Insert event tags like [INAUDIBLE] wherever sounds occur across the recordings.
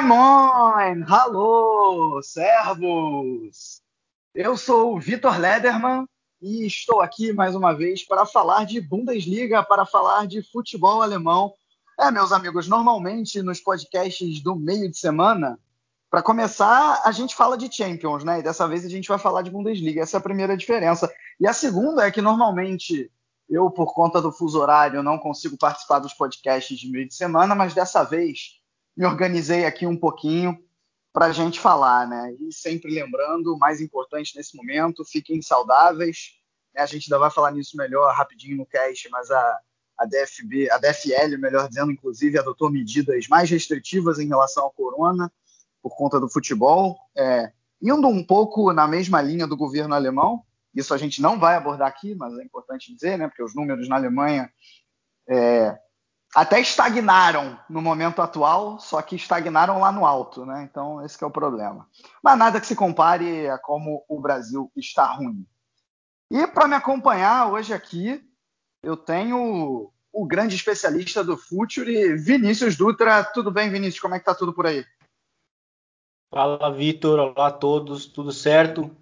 Moin Moin! Alô, servos! Eu sou o Vitor Lederman e estou aqui mais uma vez para falar de Bundesliga, para falar de futebol alemão. É, meus amigos, normalmente nos podcasts do meio de semana, para começar, a gente fala de Champions, né? E dessa vez a gente vai falar de Bundesliga. Essa é a primeira diferença. E a segunda é que normalmente eu, por conta do fuso horário, não consigo participar dos podcasts de meio de semana, mas dessa vez me organizei aqui um pouquinho para a gente falar, né? E sempre lembrando, o mais importante nesse momento, fiquem saudáveis. Né? A gente ainda vai falar nisso melhor rapidinho no cast, mas a, a DFB, a DFL, melhor dizendo, inclusive, adotou medidas mais restritivas em relação ao corona por conta do futebol, é, indo um pouco na mesma linha do governo alemão. Isso a gente não vai abordar aqui, mas é importante dizer, né? Porque os números na Alemanha é, até estagnaram no momento atual, só que estagnaram lá no alto, né? Então esse é o problema. Mas nada que se compare a como o Brasil está ruim. E para me acompanhar hoje aqui, eu tenho o grande especialista do Future, Vinícius Dutra. Tudo bem, Vinícius? Como é que tá tudo por aí? Fala, Vitor. Olá a todos. Tudo certo?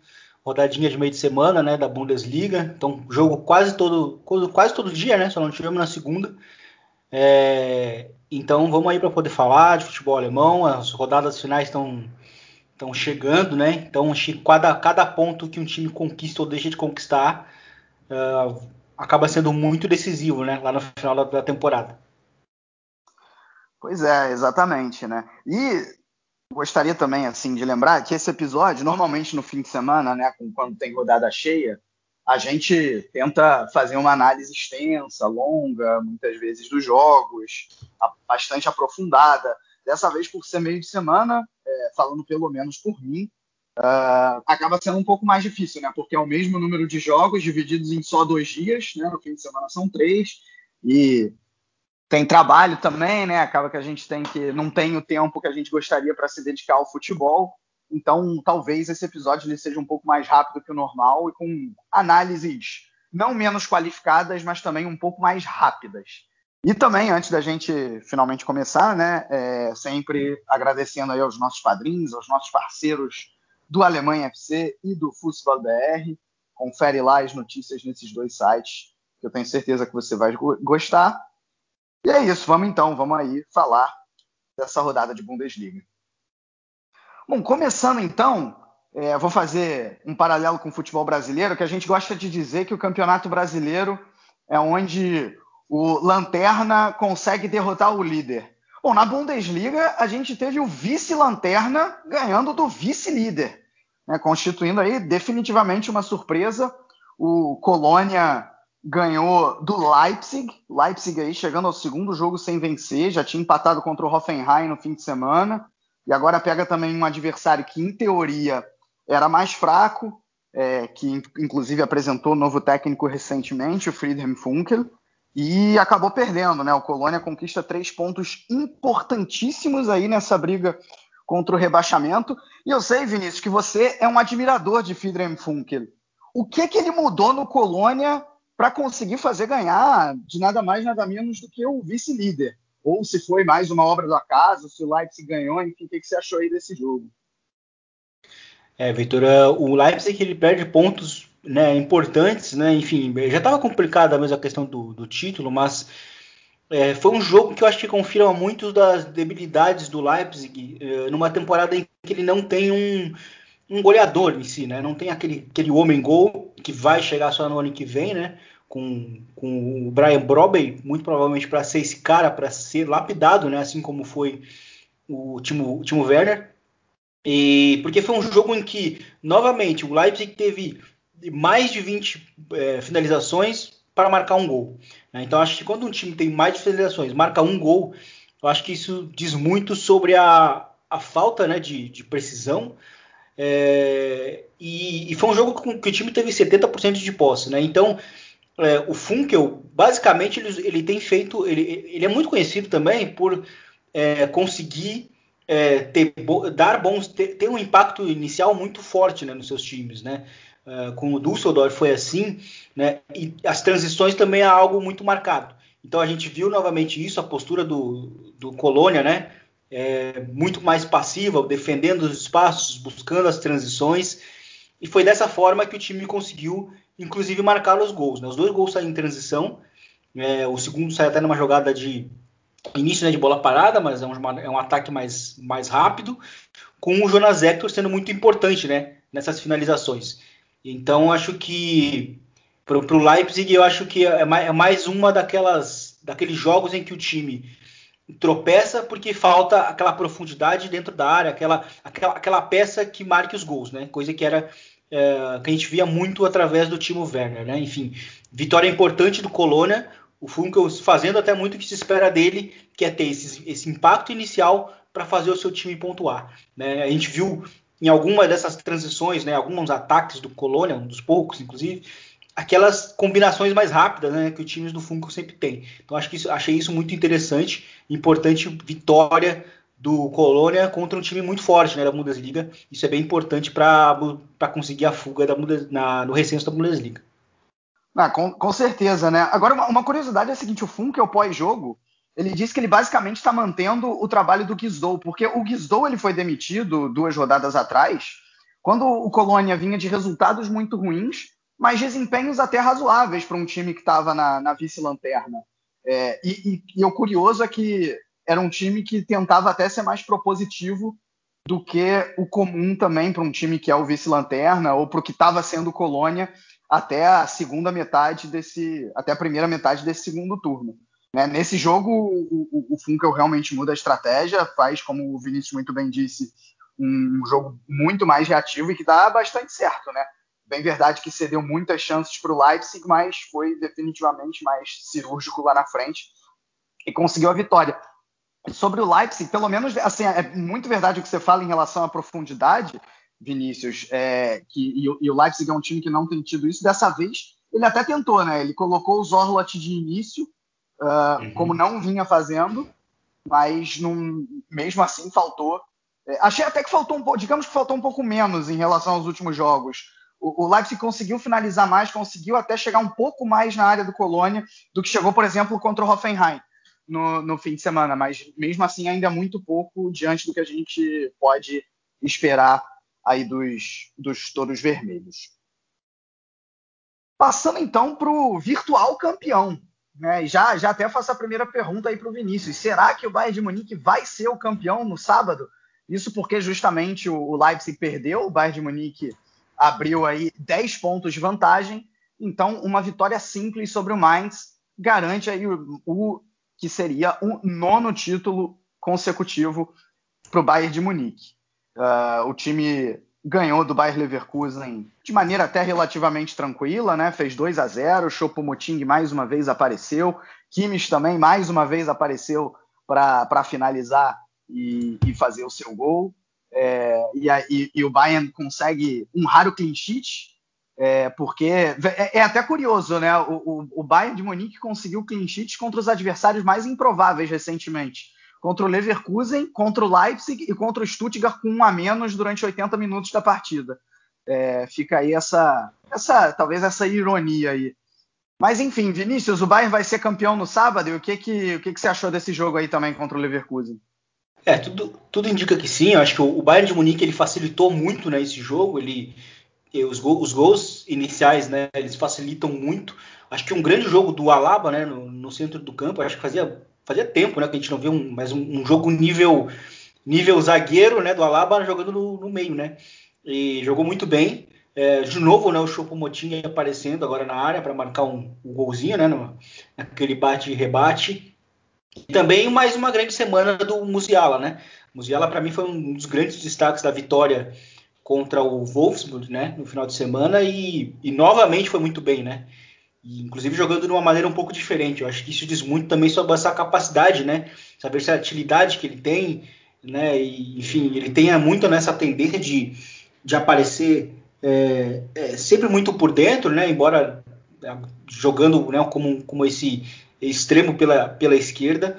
Rodadinha de meio de semana, né, da Bundesliga. Então, jogo quase todo, quase todo dia, né? Só não tivemos na segunda. É, então vamos aí para poder falar de futebol alemão. As rodadas finais estão estão chegando, né? Então cada, cada ponto que um time conquista ou deixa de conquistar uh, acaba sendo muito decisivo, né? Lá no final da, da, temporada. Pois é, exatamente, né? E gostaria também assim de lembrar que esse episódio normalmente no fim de semana, né? Quando tem rodada cheia a gente tenta fazer uma análise extensa, longa, muitas vezes dos jogos, bastante aprofundada. Dessa vez, por ser meio de semana, é, falando pelo menos por mim, uh, acaba sendo um pouco mais difícil, né? Porque é o mesmo número de jogos divididos em só dois dias, né? No fim de semana são três e tem trabalho também, né? Acaba que a gente tem que não tem o tempo que a gente gostaria para se dedicar ao futebol. Então, talvez esse episódio ele seja um pouco mais rápido que o normal e com análises não menos qualificadas, mas também um pouco mais rápidas. E também, antes da gente finalmente começar, né, é, sempre agradecendo aí aos nossos padrinhos, aos nossos parceiros do Alemanha FC e do Fußball BR. Confere lá as notícias nesses dois sites, que eu tenho certeza que você vai gostar. E é isso, vamos então, vamos aí falar dessa rodada de Bundesliga. Bom, começando então, é, vou fazer um paralelo com o futebol brasileiro, que a gente gosta de dizer que o campeonato brasileiro é onde o Lanterna consegue derrotar o líder. Bom, na Bundesliga, a gente teve o vice-lanterna ganhando do vice-líder, né, constituindo aí definitivamente uma surpresa. O Colônia ganhou do Leipzig, Leipzig aí chegando ao segundo jogo sem vencer, já tinha empatado contra o Hoffenheim no fim de semana e agora pega também um adversário que, em teoria, era mais fraco, é, que inclusive apresentou novo técnico recentemente, o Friedhelm Funkel, e acabou perdendo, né? O Colônia conquista três pontos importantíssimos aí nessa briga contra o rebaixamento. E eu sei, Vinícius, que você é um admirador de Friedhelm Funkel. O que que ele mudou no Colônia para conseguir fazer ganhar de nada mais nada menos do que o vice-líder? Ou se foi mais uma obra do acaso, se o Leipzig ganhou, enfim, o que, que você achou aí desse jogo? É, Vitor, é, o Leipzig ele perde pontos né, importantes, né, enfim, já estava complicada mesmo a questão do, do título, mas é, foi um jogo que eu acho que confirma muito das debilidades do Leipzig é, numa temporada em que ele não tem um, um goleador em si, né, não tem aquele, aquele homem gol que vai chegar só no ano que vem, né, com, com o Brian Brobey, muito provavelmente para ser esse cara, para ser lapidado, né? Assim como foi o Timo, Timo Werner. E porque foi um jogo em que, novamente, o Leipzig teve mais de 20 é, finalizações para marcar um gol. Né? Então acho que quando um time tem mais de finalizações, marca um gol, eu acho que isso diz muito sobre a, a falta né, de, de precisão. É, e, e, foi um jogo que o time teve 70% de posse. Né? Então é, o Funkel, basicamente, ele, ele tem feito. Ele, ele, é muito conhecido também por é, conseguir é, ter, dar bons, ter, ter, um impacto inicial muito forte né, nos seus times, né? Uh, com o Dusseldorf foi assim, né? E as transições também é algo muito marcado. Então a gente viu novamente isso, a postura do, do Colônia, né? É, muito mais passiva, defendendo os espaços, buscando as transições. E foi dessa forma que o time conseguiu, inclusive, marcar os gols. Né? Os dois gols saem em transição. É, o segundo sai até numa jogada de início né, de bola parada, mas é um, é um, ataque mais, mais rápido, com o Jonas Hector sendo muito importante né, nessas finalizações. Então, acho que para o Leipzig, eu acho que é mais, é mais, uma daquelas daqueles jogos em que o time tropeça porque falta aquela profundidade dentro da área, aquela, aquela, aquela peça que marque os gols, né? Coisa que era é, que a gente via muito através do Timo Werner, né? Enfim, vitória importante do Colônia, o Funkel fazendo até muito o que se espera dele, que é ter esse, esse impacto inicial para fazer o seu time pontuar. Né? A gente viu em alguma dessas transições, né, alguns ataques do Colônia, um dos poucos, inclusive, aquelas combinações mais rápidas né, que os times do Funkel sempre têm. Então acho que isso, achei isso muito interessante, importante vitória do Colônia contra um time muito forte né, da Bundesliga. Isso é bem importante para conseguir a fuga da na, no recenso da Bundesliga. Ah, com, com, certeza, né? Agora, uma, uma, curiosidade é a seguinte: o Funk, é o pós-jogo, ele disse que ele basicamente está mantendo o trabalho do Guizdou, porque o Guizdou ele foi demitido duas rodadas atrás, quando o Colônia vinha de resultados muito ruins, mas desempenhos até razoáveis para um time que estava na, na vice-lanterna. É, e, e, e o curioso é que era um time que tentava até ser mais propositivo do que o comum também para um time que é o vice-lanterna ou para o que estava sendo Colônia até a segunda metade desse, até a primeira metade desse segundo turno. Né? Nesse jogo, o, o, o Funkel realmente muda a estratégia, faz, como o Vinícius muito bem disse, um jogo muito mais reativo e que dá bastante certo, né? Bem verdade que cedeu muitas chances para o Leipzig, mas foi definitivamente mais cirúrgico lá na frente e conseguiu a vitória. Sobre o Leipzig, pelo menos, assim, é muito verdade o que você fala em relação à profundidade, Vinícius, é, que, e, e, o Leipzig é um time que não tem tido isso. Dessa vez, ele até tentou, né? Ele colocou o Zorlot de início, uh, uhum. como não vinha fazendo, mas num, mesmo assim faltou. É, achei até que faltou um pouco, digamos que faltou um pouco menos em relação aos últimos jogos. O, o Leipzig conseguiu finalizar mais, conseguiu até chegar um pouco mais na área do Colônia do que chegou, por exemplo, contra o Hoffenheim no, no fim de semana, mas mesmo assim ainda é muito pouco diante do que a gente pode esperar aí dos, dos touros vermelhos. Passando então para o virtual campeão. Né? Já, já até faço a primeira pergunta aí para o Vinícius. Será que o Bayern de Munique vai ser o campeão no sábado? Isso porque justamente o Leipzig perdeu, o Bayern de Munique abriu aí 10 pontos de vantagem. Então, uma vitória simples sobre o Mainz garante aí o, o que seria o nono título consecutivo para o Bayern de Munique. Uh, o time ganhou do Bayer Leverkusen de maneira até relativamente tranquila, né? Fez 2 a 0 Choupo-Moting mais uma vez apareceu, Kimmich também mais uma vez apareceu para finalizar e, e, fazer o seu gol. É, e, e, e, o Bayern consegue um raro clean sheet, é, porque é, é, até curioso, né? O, o, o Bayern de Munique conseguiu clean sheet contra os adversários mais improváveis recentemente contra o Leverkusen, contra o Leipzig e contra o Stuttgart com um a menos durante 80 minutos da partida. É, fica aí essa, essa, talvez essa ironia aí. Mas enfim, Vinícius, o Bayern vai ser campeão no sábado. E o que que, o que, que você achou desse jogo aí também contra o Leverkusen? É, tudo, tudo indica que sim. Eu acho que o Bayern de Munique ele facilitou muito né, esse jogo. Ele, os, gols, os gols iniciais, né, eles facilitam muito. Acho que um grande jogo do Alaba, né, no, no centro do campo. Acho que fazia fazia tempo, né, que a gente não via um, mais um, um jogo nível nível zagueiro, né, do Alaba jogando no, no meio, né? E jogou muito bem. É, de novo, né, o Choupo-Moting aparecendo agora na área para marcar um, um, golzinho, né, no, naquele bate e rebate. E também mais uma grande semana do Musiala, né? Musiala para mim foi um dos grandes destaques da vitória contra o Wolfsburg, né, no final de semana e, e novamente foi muito bem, né? E, inclusive jogando de uma maneira um pouco diferente. Eu acho que isso diz muito também sobre essa capacidade, né? Essa versatilidade que ele tem, né? E, enfim, ele tem muito nessa tendência de, de aparecer é, é, sempre muito por dentro, né? Embora é, jogando né, como, como esse extremo pela, pela esquerda.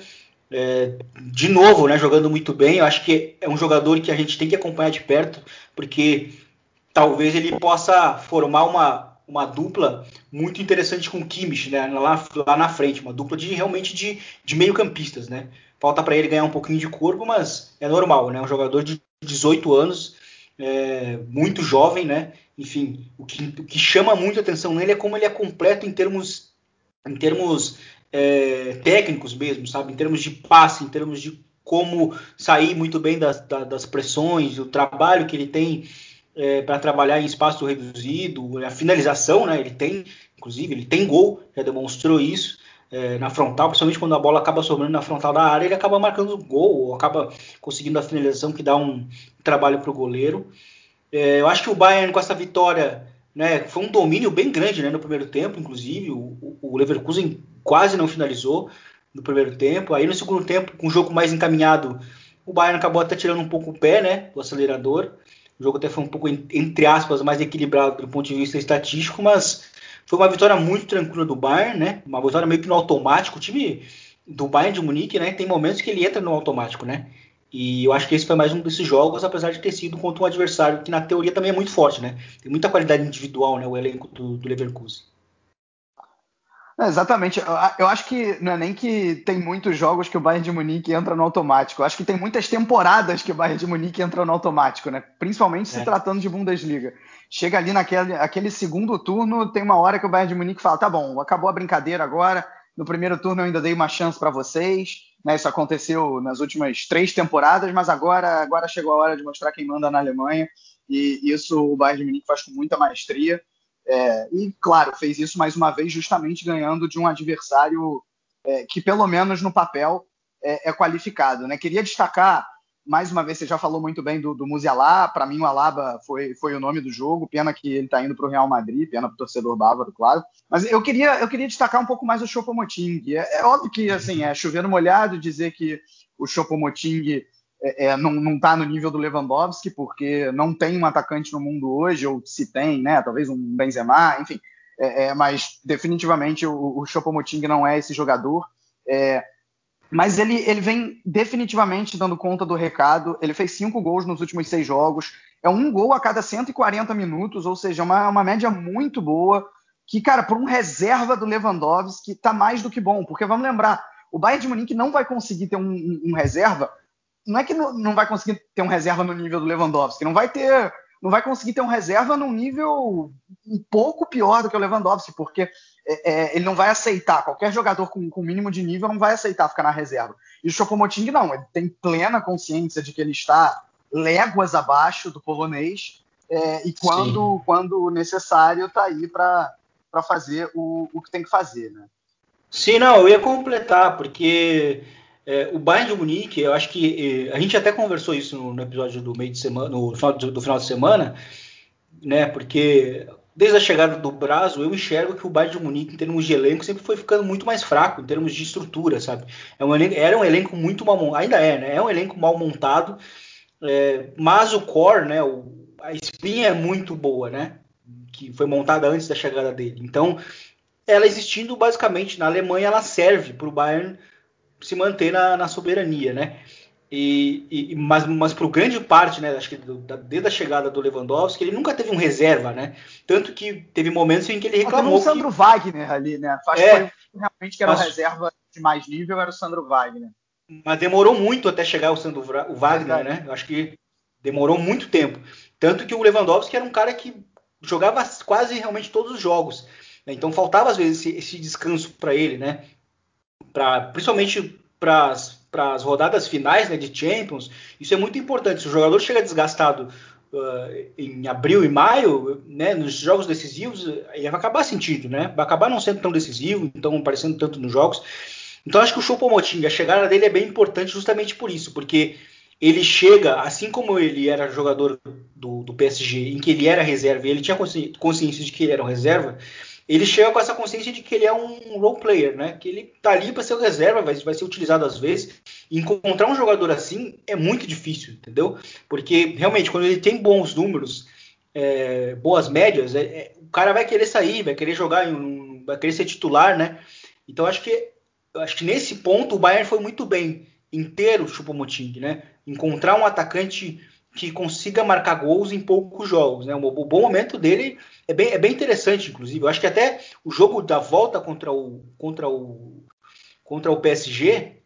É, de novo, né, jogando muito bem. Eu acho que é um jogador que a gente tem que acompanhar de perto, porque talvez ele possa formar uma, uma dupla muito interessante com o Kimmich, né, lá, lá na frente, uma dupla de realmente de, de meio-campistas, né. Falta para ele ganhar um pouquinho de corpo, mas é normal, né? Um jogador de 18 anos, é, muito jovem, né? Enfim, o que, o que chama muito atenção nele é como ele é completo em termos, em termos é, técnicos mesmo, sabe? Em termos de passe, em termos de como sair muito bem das, das pressões, o trabalho que ele tem é, para trabalhar em espaço reduzido, a finalização, né? Ele tem, inclusive, ele tem gol, já demonstrou isso é, na frontal, principalmente quando a bola acaba sobrando na frontal da área, ele acaba marcando gol, ou acaba conseguindo a finalização que dá um trabalho para o goleiro. É, eu acho que o Bayern com essa vitória, né, foi um domínio bem grande né, no primeiro tempo, inclusive o, o Leverkusen quase não finalizou no primeiro tempo. Aí no segundo tempo, com o jogo mais encaminhado, o Bayern acabou até tirando um pouco o pé, né, do acelerador. O jogo até foi um pouco, entre aspas, mais equilibrado do ponto de vista estatístico, mas foi uma vitória muito tranquila do Bayern, né? Uma vitória meio que no automático. O time do Bayern de Munique, né? Tem momentos que ele entra no automático, né? E eu acho que esse foi mais um desses jogos, apesar de ter sido contra um adversário que na teoria também é muito forte, né? Tem muita qualidade individual, né? O elenco do, do Leverkusen. É, exatamente. Eu acho que não é nem que tem muitos jogos que o Bayern de Munique entra no automático. Eu acho que tem muitas temporadas que o Bayern de Munique entra no automático, né? Principalmente se é. tratando de Bundesliga. Chega ali naquele aquele segundo turno, tem uma hora que o Bayern de Munique fala: tá bom, acabou a brincadeira agora. No primeiro turno eu ainda dei uma chance para vocês. Né? Isso aconteceu nas últimas três temporadas, mas agora, agora chegou a hora de mostrar quem manda na Alemanha. E isso o Bayern de Munique faz com muita maestria. É, e, claro, fez isso mais uma vez, justamente ganhando de um adversário é, que, pelo menos no papel, é, é, qualificado. Né? Queria destacar, mais uma vez, você já falou muito bem do, do para mim o Alaba foi, foi o nome do jogo, pena que ele está indo para o Real Madrid, pena para o torcedor bávaro, claro. Mas eu queria, eu queria destacar um pouco mais o Choupo-Moting. É, é óbvio que, assim, é chovendo molhado dizer que o Choupo-Moting é, é, não está no nível do Lewandowski, porque não tem um atacante no mundo hoje, ou se tem, né? Talvez um Benzema, enfim. É, é mas definitivamente o, o Choupo-Moting não é esse jogador. É, mas ele, ele vem definitivamente dando conta do recado. Ele fez cinco gols nos últimos seis jogos. É um gol a cada 140 minutos, ou seja, uma, uma média muito boa. Que, cara, por um reserva do Lewandowski, tá mais do que bom. Porque vamos lembrar, o Bayern de Munique não vai conseguir ter um, um, um reserva não é que não, não vai conseguir ter um reserva no nível do Lewandowski, não vai ter, não vai conseguir ter um reserva num nível um pouco pior do que o Lewandowski, porque é, é, ele não vai aceitar, qualquer jogador com, com mínimo de nível não vai aceitar ficar na reserva. E o Chopomoting não, ele tem plena consciência de que ele está léguas abaixo do polonês, é, e quando, quando necessário está aí para fazer o, o que tem que fazer, né? Sim, não, eu ia completar, porque é, o Bayern de Munique, eu acho que a gente até conversou isso no, no episódio do meio de semana, no final, do, do, final de semana, né? Porque desde a chegada do Brasil, eu enxergo que o Bayern de Munique, em termos de elenco, sempre foi ficando muito mais fraco, em termos de estrutura, sabe? É um elenco, era um elenco muito mal ainda é, né? É um elenco mal montado, é, mas o core, né? O, a espinha é muito boa, né? Que foi montada antes da chegada dele. Então, ela existindo basicamente na Alemanha, ela serve para o Bayern se manter na, na soberania, né? E, e, mas mas para grande parte, né, acho que do, da, desde a chegada do Lewandowski, ele nunca teve um reserva, né? Tanto que teve momentos em que ele reclamou. Teve o Sandro que... Wagner ali, né? Acho é, que foi realmente que era mas... reserva de mais nível, era o Sandro Wagner. Mas demorou muito até chegar o Sandro o Wagner, né? Eu acho que demorou muito tempo. Tanto que o Lewandowski era um cara que jogava quase realmente todos os jogos. Né? Então faltava às vezes esse, esse descanso para ele, né? Pra, principalmente para as rodadas finais né, de Champions, isso é muito importante. Se o jogador chega desgastado uh, em abril e maio, né, nos jogos decisivos, ele vai acabar sentindo, né? Vai acabar não sendo tão decisivo, então aparecendo tanto nos jogos. Então acho que o Choupo-Moting, a chegada dele é bem importante justamente por isso, porque ele chega, assim como ele era jogador do, do PSG, em que ele era reserva, e ele tinha consciência de que ele era um reserva, ele chega com essa consciência de que ele é um role player, né? Que ele tá ali para ser reserva, vai, vai ser utilizado às vezes. E encontrar um jogador assim é muito difícil, entendeu? Porque realmente quando ele tem bons números, é, boas médias, é, é, o cara vai querer sair, vai querer jogar, um, vai querer ser titular, né? Então acho que acho que nesse ponto o Bayern foi muito bem inteiro o Choupo-Moting, né? Encontrar um atacante que consiga marcar gols em poucos jogos, né? O, bom momento dele é bem, é bem interessante, inclusive. Eu acho que até o jogo da volta contra o contra o contra o PSG,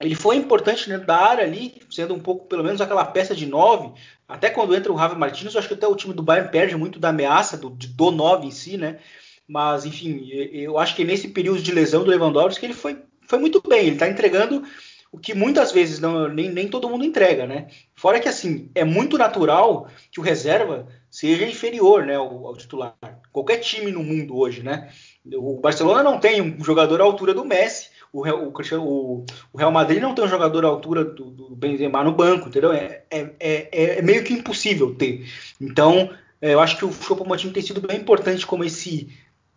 ele foi importante dentro da área ali, sendo um pouco, pelo menos, aquela peça de 9. Até quando entra o Rafa Martins, eu acho que até o time do Bayern perde muito da ameaça do, do 9 em si, né? Mas, enfim, eu acho que nesse período de lesão do Lewandowski, ele foi, foi muito bem. Ele está entregando o que muitas vezes não, nem, nem todo mundo entrega, né? Fora que assim, é muito natural que o reserva seja inferior né, ao, ao, titular. Qualquer time no mundo hoje, né? O Barcelona não tem um jogador à altura do Messi, o, o, o Real Madrid não tem um jogador à altura do, do Benzema no banco, entendeu? É, é, é, é meio que impossível ter. Então, é, eu acho que o Choupo-Moting tem sido bem importante como esse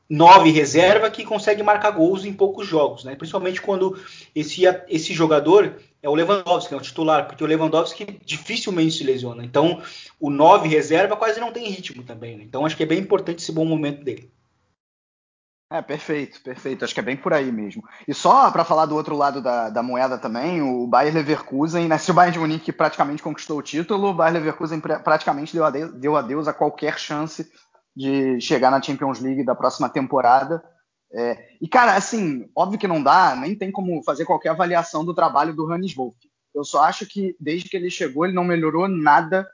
nove reserva que consegue marcar gols em poucos jogos, né? Principalmente quando esse, esse jogador é o Lewandowski, é o titular, porque o Lewandowski dificilmente se lesiona. Então, o nove reserva quase não tem ritmo também, né? Então, acho que é bem importante esse bom momento dele. É, perfeito, perfeito. Acho que é bem por aí mesmo. E só para falar do outro lado da, da, moeda também, o Bayer Leverkusen, né, se o Bayern de Munique praticamente conquistou o título, o Bayer Leverkusen praticamente deu adeus, deu adeus a qualquer chance de chegar na Champions League da próxima temporada. É, e, cara, assim, óbvio que não dá, nem tem como fazer qualquer avaliação do trabalho do Hannes Wolff. Eu só acho que desde que ele chegou, ele não melhorou nada.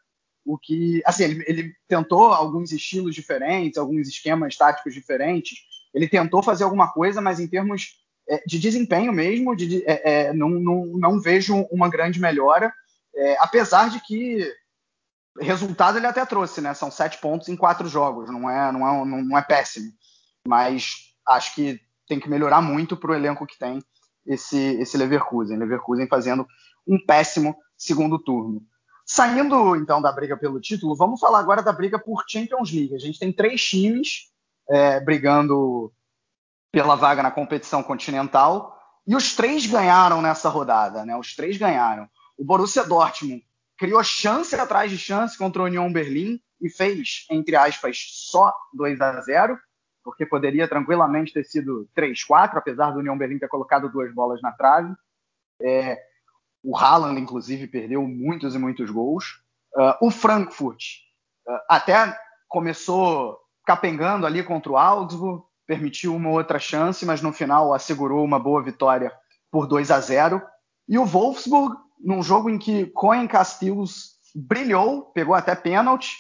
O que, assim, ele, ele tentou alguns estilos diferentes, alguns esquemas táticos diferentes. Ele tentou fazer alguma coisa, mas em termos é, de desempenho mesmo, de, é, é, não, não, não vejo uma grande melhora. É, apesar de que resultado ele até trouxe, né? São sete pontos em quatro jogos, não é, não é, não é péssimo. Mas acho que tem que melhorar muito para o elenco que tem esse, esse Leverkusen. Leverkusen fazendo um péssimo segundo turno. Saindo então da briga pelo título, vamos falar agora da briga por Champions League. A gente tem três times é, brigando pela vaga na competição continental e os três ganharam nessa rodada, né? Os três ganharam. O Borussia Dortmund criou chance atrás de chance contra o União Berlim e fez, entre aspas, só 2 a 0 porque poderia tranquilamente ter sido 3-4, apesar do União Berlim ter colocado duas bolas na trave. É, o Haaland, inclusive, perdeu muitos e muitos gols. Uh, o Frankfurt uh, até começou capengando ali contra o Augsburg, permitiu uma outra chance, mas no final assegurou uma boa vitória por 2 a 0. E o Wolfsburg num jogo em que Cohen Castilhos brilhou, pegou até pênalti.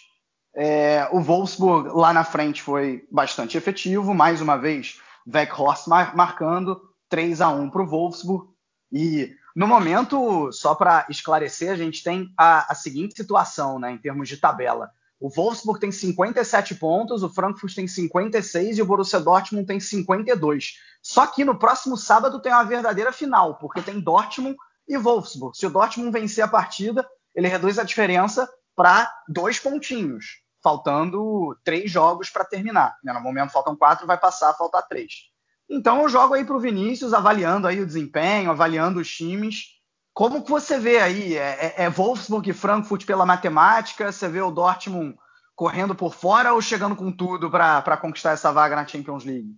É, o Wolfsburg lá na frente foi bastante efetivo, mais uma vez, Weghorst mar marcando 3 a 1 para o Wolfsburg. E no momento, só para esclarecer, a gente tem a, a, seguinte situação né, em termos de tabela. O Wolfsburg tem 57 pontos, o Frankfurt tem 56 e o Borussia Dortmund tem 52. Só que no próximo sábado tem uma verdadeira final, porque tem Dortmund e Wolfsburg. Se o Dortmund vencer a partida, ele reduz a diferença para dois pontinhos, faltando três jogos para terminar. Né? No momento faltam quatro, vai passar a faltar três. Então eu jogo aí para o Vinícius, avaliando aí o desempenho, avaliando os times. Como que você vê aí? É, é, é Wolfsburg e Frankfurt pela matemática? Você vê o Dortmund correndo por fora ou chegando com tudo para conquistar essa vaga na Champions League?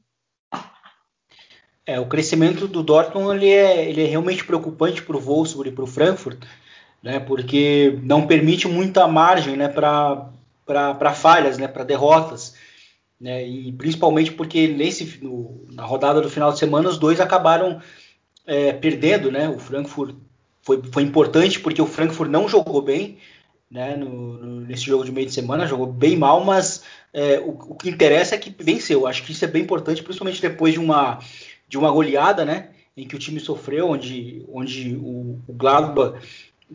É, o crescimento do Dortmund ele é, ele é realmente preocupante para o Wolfsburg e para o Frankfurt, né, porque não permite muita margem né, para falhas, né, para derrotas. Né, e principalmente porque nesse, no, na rodada do final de semana os dois acabaram é, perdendo. Né, o Frankfurt foi, foi importante porque o Frankfurt não jogou bem né, no, no, nesse jogo de meio de semana, jogou bem mal, mas é, o, o, que interessa é que venceu. Acho que isso é bem importante, principalmente depois de uma de uma goleada, né? Em que o time sofreu, onde, onde o, o Gladbach,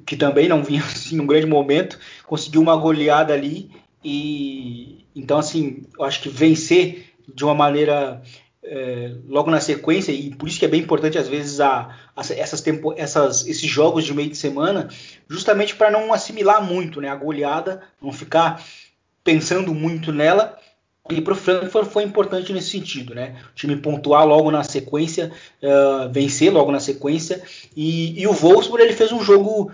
que também não vinha [LAUGHS] assim, num grande momento, conseguiu uma goleada ali. E então, assim, eu acho que vencer de uma maneira é, logo na sequência, e por isso que é bem importante às vezes a, a essas, tempo, essas, esses jogos de meio de semana, justamente para não assimilar muito né, a goleada, não ficar pensando muito nela. E para o Frankfurt foi importante nesse sentido, né? O time pontuar logo na sequência, uh, vencer logo na sequência. E, e, o Wolfsburg ele fez um jogo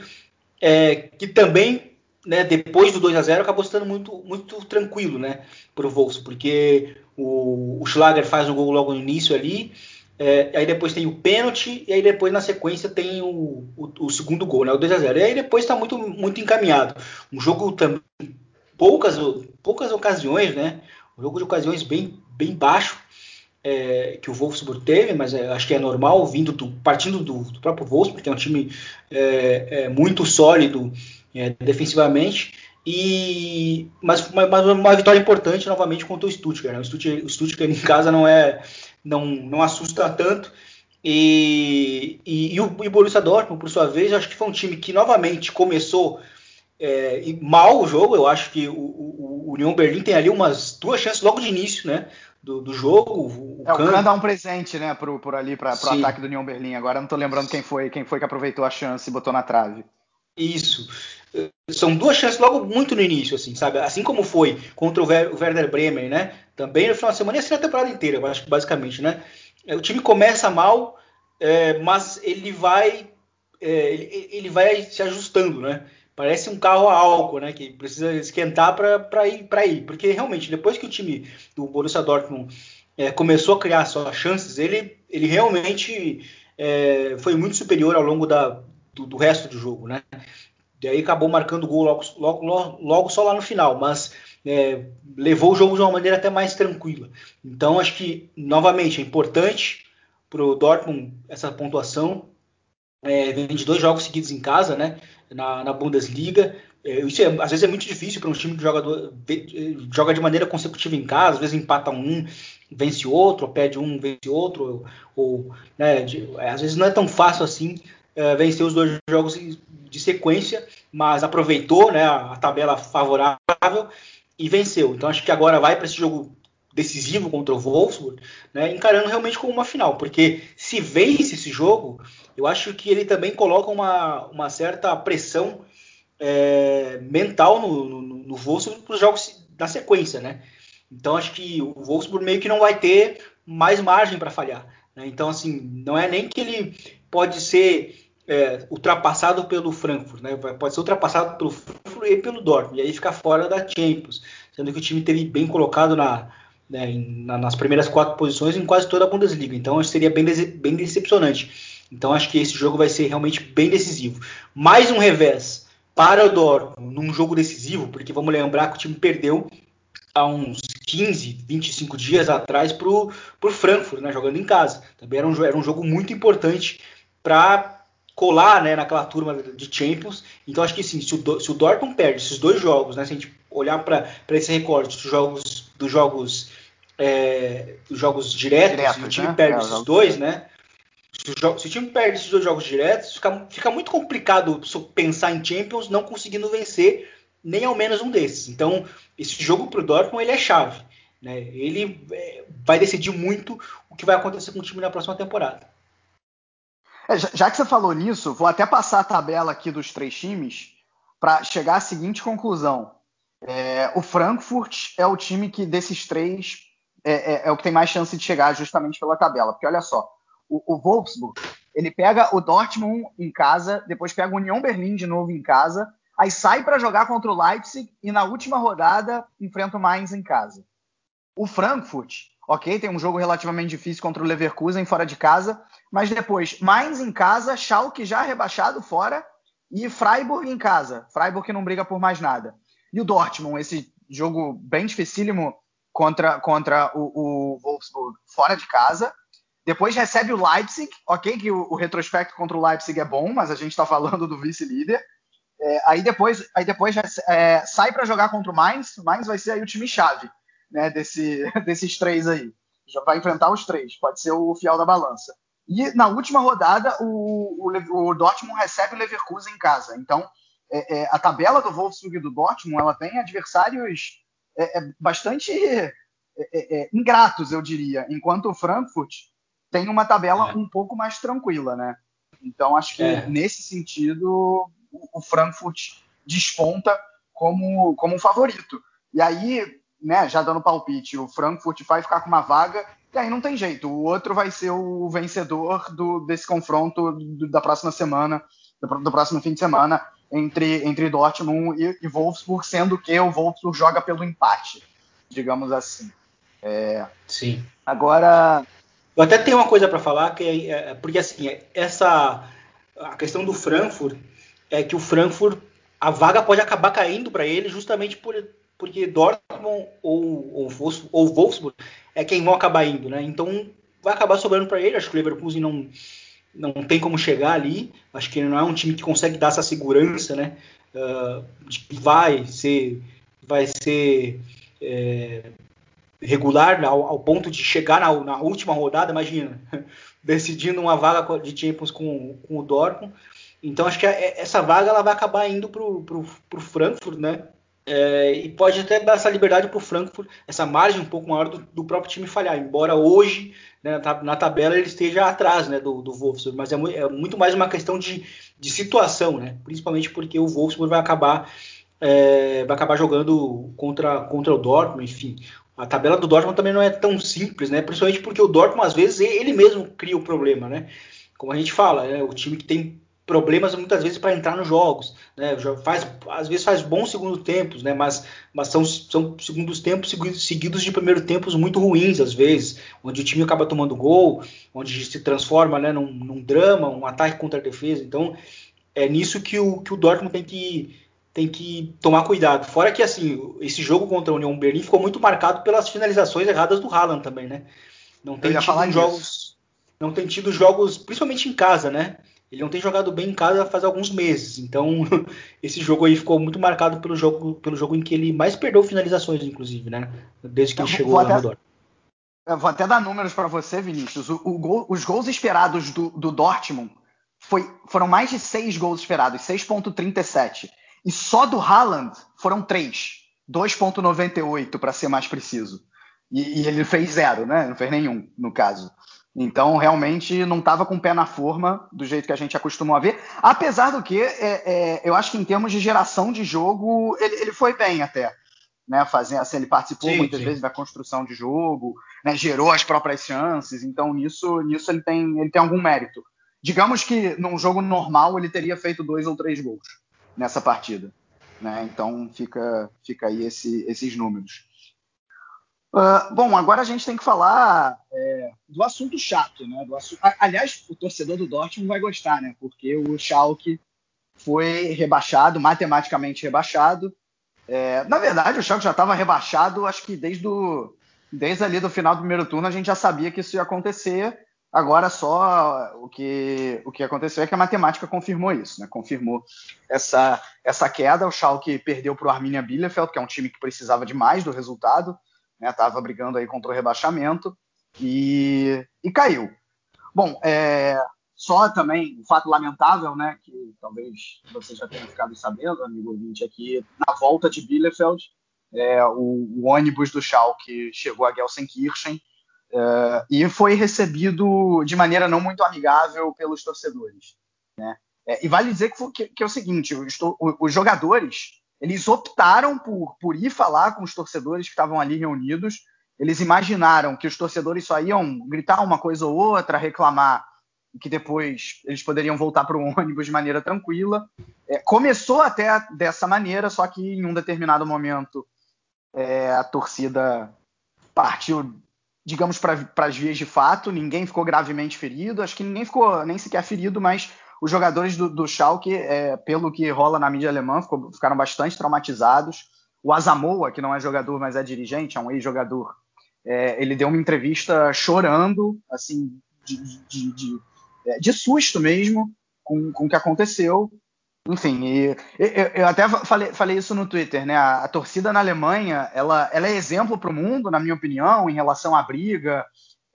é, que também, né, depois do 2 a 0 acabou sendo muito, muito tranquilo, né, para o Wolfsburg, porque o, o Schlager faz o gol logo no início ali, é, aí depois tem o pênalti, e aí depois na sequência tem o, o, o segundo gol, né, o 2 a 0 E aí depois está muito, muito encaminhado. Um jogo também, poucas, poucas ocasiões, né, um jogo de ocasiões bem, bem baixo, é, que o Wolfsburg teve, mas é, acho que é normal, vindo do, partindo do, do, próprio Wolfsburg, que é um time é, é muito sólido é, defensivamente. E, mas, mas, uma vitória importante novamente contra o Stuttgart. Né? O, Stuttgart o Stuttgart em casa não é não, não assusta tanto. E, e, e, o, e o Borussia Dortmund, por sua vez, acho que foi um time que novamente começou é, mal o jogo. Eu acho que o, o, o União Berlim tem ali umas duas chances logo de início, né? Do, do jogo. O, é, o Kahn dá um presente, né, pro, por ali, para o ataque do União Berlim. Agora não tô lembrando quem foi, quem foi que aproveitou a chance e botou na trave. Isso. São duas chances logo muito no início, assim, sabe? Assim como foi contra o, o Werder Bremen, né? Também no final de semana e assim na temporada inteira, basicamente, né? O time começa mal, é, mas ele vai, é, ele, ele, vai se ajustando, né? Parece um carro a álcool, né? Que precisa esquentar para ir, para ir. Porque realmente, depois que o time do Borussia Dortmund é, começou a criar suas chances, ele, ele realmente é, foi muito superior ao longo da, do, do, resto do jogo, né? E aí acabou marcando gol logo, logo, logo só lá no final, mas é, levou o jogo de uma maneira até mais tranquila. Então acho que, novamente, é importante para o Dortmund essa pontuação. É, vem de dois jogos seguidos em casa, né? Na, na Bundesliga. É, isso é, às vezes é muito difícil para um time que joga, do, joga de maneira consecutiva em casa, às vezes empata um, vence outro, ou perde um, vence outro, ou, né, de, às vezes não é tão fácil assim uh, vencer os dois jogos de sequência, mas aproveitou né, a tabela favorável e venceu. Então acho que agora vai para esse jogo decisivo contra o Wolfsburg, né, encarando realmente como uma final, porque se vence esse jogo, eu acho que ele também coloca uma, uma certa pressão é, mental no, no, no Wolfsburg para os jogos na sequência, né? Então acho que o Wolfsburg meio que não vai ter mais margem para falhar. Né? Então assim, não é nem que ele pode ser é, ultrapassado pelo Frankfurt, né? Pode ser ultrapassado pelo Frankfurt e pelo Dortmund, e aí ficar fora da Champions, sendo que o time teve bem colocado na, né, na, nas primeiras quatro posições em quase toda a Bundesliga. Então acho que seria bem, bem decepcionante. Então acho que esse jogo vai ser realmente bem decisivo. Mais um revés para o Dortmund num jogo decisivo, porque vamos lembrar que o time perdeu há uns 15, 25 dias atrás para o Frankfurt, né, jogando em casa. Também era um, era um jogo muito importante para colar né, naquela turma de Champions. Então acho que sim, se o, se o Dortmund perde esses dois jogos, né, se a gente olhar para esse recorde dos jogos dos jogos é, jogos diretos, Direto, e o time né? perde é, esses dois, né? Se o, se o, time perde esses dois jogos diretos, fica, fica muito complicado pensar em Champions não conseguindo vencer nem ao menos um desses. Então, esse jogo para o Dortmund ele é chave. Né? Ele é, vai decidir muito o que vai acontecer com o time na próxima temporada. É, já que você falou nisso, vou até passar a tabela aqui dos três times para chegar à seguinte conclusão. É, o Frankfurt é o time que desses três é, é, é, o que tem mais chance de chegar justamente pela tabela. Porque olha só, o, o Wolfsburg ele pega o Dortmund em casa, depois pega o União Berlim de novo em casa, aí sai para jogar contra o Leipzig e na última rodada enfrenta o Mainz em casa. O Frankfurt Ok, tem um jogo relativamente difícil contra o Leverkusen fora de casa, mas depois Mainz em casa, Schalke já rebaixado fora e Freiburg em casa. Freiburg que não briga por mais nada. E o Dortmund, esse jogo bem dificílimo contra, contra o, o Wolfsburg fora de casa. Depois recebe o Leipzig, ok, que o, o retrospecto contra o Leipzig é bom, mas a gente está falando do vice-líder. É, aí depois, aí depois é, sai para jogar contra o Mainz. O Mainz vai ser aí o time chave né, desse, [LAUGHS] desses três aí. Já vai enfrentar os três, pode ser o fiel da balança. E na última rodada, o, o, o Dortmund recebe o Leverkusen em casa. Então, é, é, a tabela do Wolfsburg e do Dortmund ela tem adversários é, é bastante é, é, ingratos, eu diria, enquanto o Frankfurt tem uma tabela é. um pouco mais tranquila, né? Então acho que é. nesse sentido o, Frankfurt desponta como, como um favorito. E aí, né, já dando palpite, o Frankfurt vai ficar com uma vaga e aí não tem jeito. O outro vai ser o vencedor do, desse confronto do, da próxima semana, do, do, próximo fim de semana, entre, entre Dortmund e, e Wolfsburg, sendo que o Wolfsburg joga pelo empate, digamos assim. É, Sim. Agora. Eu até tenho uma coisa para falar, que é, é, porque assim, essa a questão do Frankfurt é que o Frankfurt a vaga pode acabar caindo para ele justamente por, porque Dortmund ou, ou, ou Wolfsburg é quem vão acabar indo, né? Então vai acabar sobrando para ele. Acho que o Leverkusen não, não tem como chegar ali. Acho que ele não é um time que consegue dar essa segurança, né? Uh, de que vai ser, vai ser é, regular ao, ao, ponto de chegar na, na, última rodada, imagina, [LAUGHS] decidindo uma vaga de Champions com, com o Dortmund. Então acho que essa vaga ela vai acabar indo para o Frankfurt, né? É, e pode até dar essa liberdade para o Frankfurt, essa margem um pouco maior do, do, próprio time falhar, embora hoje né, na tabela ele esteja atrás né, do, do Wolfsburg, mas é, é, muito mais uma questão de, de situação, né, principalmente porque o Wolfsburg vai acabar, é, vai acabar jogando contra, contra o Dortmund, enfim. A tabela do Dortmund também não é tão simples, né, principalmente porque o Dortmund às vezes ele mesmo cria o problema, né, como a gente fala, é o time que tem problemas muitas vezes para entrar nos jogos, né? Faz, às vezes faz bons segundo tempos, né? Mas, mas são, são segundos tempos seguidos de primeiro tempos muito ruins às vezes, onde o time acaba tomando gol, onde se transforma, né? Num, num drama, um ataque contra a defesa. Então é nisso que o que o Dortmund tem que tem que tomar cuidado. Fora que assim esse jogo contra a União Berlim ficou muito marcado pelas finalizações erradas do Haaland também, né? Não tem tido jogos, não tem tido jogos, principalmente em casa, né? Ele não tem jogado bem em casa faz alguns meses. Então, [LAUGHS] esse jogo aí ficou muito marcado pelo jogo, pelo jogo em que ele mais perdeu finalizações, inclusive, né? Desde que ele chegou no Dortmund. Eu vou até dar números para você, Vinícius. O, o gol, os gols esperados do, do Dortmund foi, foram mais de seis gols esperados, 6,37. E só do Haaland foram três, 2,98 para ser mais preciso. E, e, ele fez zero, né? Não fez nenhum, no caso. Então, realmente, não estava com o pé na forma do jeito que a gente acostumou a ver. Apesar do que, é, é, eu acho que em termos de geração de jogo, ele, ele foi bem até. Né, fazendo, assim, ele participou sim, muitas sim. vezes da construção de jogo, né, gerou as próprias chances, então nisso, nisso ele, tem, ele tem algum mérito. Digamos que num jogo normal ele teria feito dois ou três gols nessa partida. Né, então fica, fica aí esse, esses números. Uh, bom, agora a gente tem que falar é, do assunto chato, né? Assunto... Aliás, o torcedor do Dortmund vai gostar, né? Porque o Schalke foi rebaixado, matematicamente rebaixado. É, na verdade, o Schalke já estava rebaixado, acho que desde, do, desde ali do final do primeiro turno a gente já sabia que isso ia acontecer. Agora só o que, o que aconteceu é que a matemática confirmou isso, né? Confirmou essa, essa queda. O Schalke perdeu para o Arminia Bielefeld, que é um time que precisava demais do resultado estava né, brigando aí contra o rebaixamento e, e caiu. Bom, é, só também um fato lamentável, né, que talvez você já tenha ficado sabendo, amigo ouvinte, aqui na volta de Bielefeld, é, o, o, ônibus do Schalke chegou a Gelsenkirchen é, e foi recebido de maneira não muito amigável pelos torcedores. Né? É, e vale dizer que, foi, que, que, é o seguinte, os, os jogadores eles optaram por, por ir falar com os torcedores que estavam ali reunidos. Eles imaginaram que os torcedores só iam gritar uma coisa ou outra, reclamar, e que depois eles poderiam voltar para o ônibus de maneira tranquila. É, começou até dessa maneira, só que em um determinado momento é, a torcida partiu, digamos, para as vias de fato. Ninguém ficou gravemente ferido, acho que ninguém ficou nem sequer ferido, mas os jogadores do, do Schalke, é, pelo que rola na mídia alemã, ficou, ficaram bastante traumatizados. O Asamoah, que não é jogador, mas é dirigente, é um ex-jogador, é, ele deu uma entrevista chorando, assim, de, de, de, é, de susto mesmo com, com o que aconteceu. Enfim, e, eu, eu, até falei, falei, isso no Twitter, né? A, a torcida na Alemanha, ela, ela é exemplo para o mundo, na minha opinião, em relação à briga,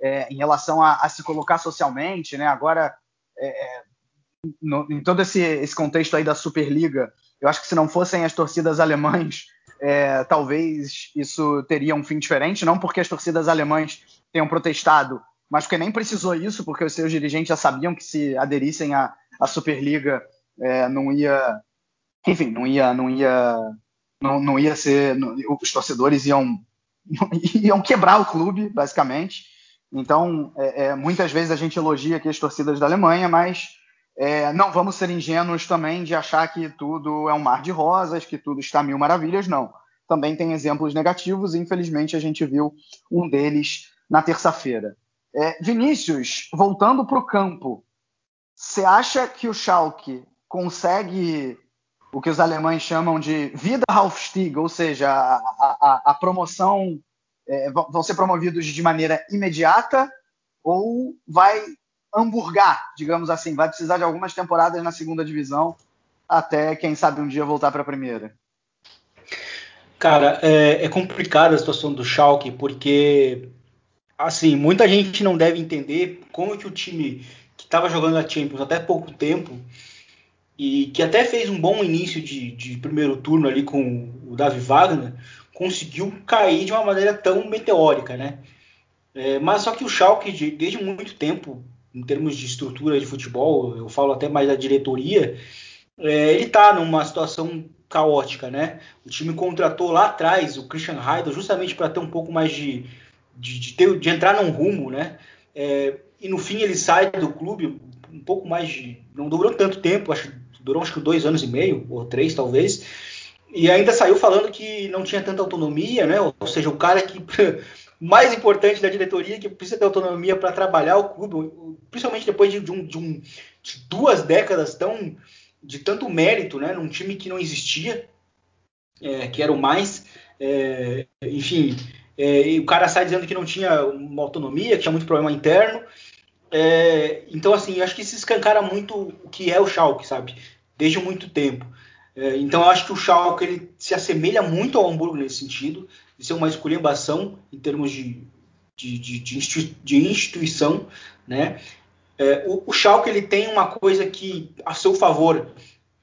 é, em relação a, a, se colocar socialmente, né? Agora, é, é no, em todo esse, esse contexto aí da Superliga, eu acho que se não fossem as torcidas alemães [LAUGHS] é, talvez isso teria um fim diferente, não porque as torcidas alemãs tenham protestado, mas porque nem precisou isso, porque os seus dirigentes já sabiam que se aderissem à, à Superliga é, não ia, enfim, não ia, não ia, não, não ia ser, não, os torcedores iam [LAUGHS] iam quebrar o clube, basicamente. Então, é, é, muitas vezes a gente elogia aqui as torcidas da Alemanha, mas é, não vamos ser ingênuos também de achar que tudo é um mar de rosas, que tudo está mil maravilhas, não. Também tem exemplos negativos e, infelizmente, a gente viu um deles na terça-feira. É, Vinícius, voltando para o campo, você acha que o Schalke consegue o que os alemães chamam de Wiederaufstieg, ou seja, a, a, a promoção é, vão ser promovidos de maneira imediata ou vai hamburgar, digamos assim, vai precisar de algumas temporadas na segunda divisão até, quem sabe, um dia voltar para a primeira? Cara, é, é complicada a situação do Schalke, porque, assim, muita gente não deve entender como que o time que estava jogando a Champions até pouco tempo e que até fez um bom início de, de primeiro turno ali com o Davi Wagner, conseguiu cair de uma maneira tão meteórica, né? É, mas só que o Schalke, desde muito tempo, em termos de estrutura de futebol, eu falo até mais da diretoria, é, ele está numa situação caótica, né? O time contratou lá atrás o Christian Heidel justamente para ter um pouco mais de, de, de, ter, de entrar num rumo, né? É, e no fim ele sai do clube um pouco mais de. Não durou tanto tempo, acho durou acho que dois anos e meio, ou três talvez, e ainda saiu falando que não tinha tanta autonomia, né? Ou seja, o cara que mais importante da diretoria que precisa ter autonomia para trabalhar o clube, principalmente depois de, de, um, de, um, de, duas décadas tão de tanto mérito, né? Num time que não existia, é, que era o mais, é, enfim, é, o cara sai dizendo que não tinha uma autonomia, que tinha muito problema interno. É, então, assim, acho que se escancara muito o que é o Schalke, sabe? Desde muito tempo. É, então, eu acho que o Schalke ele se assemelha muito ao Hamburgo nesse sentido, de ser uma esculhambação em termos de, de, de, de instituição, né? É, o, o Schalke ele tem uma coisa que, a seu favor,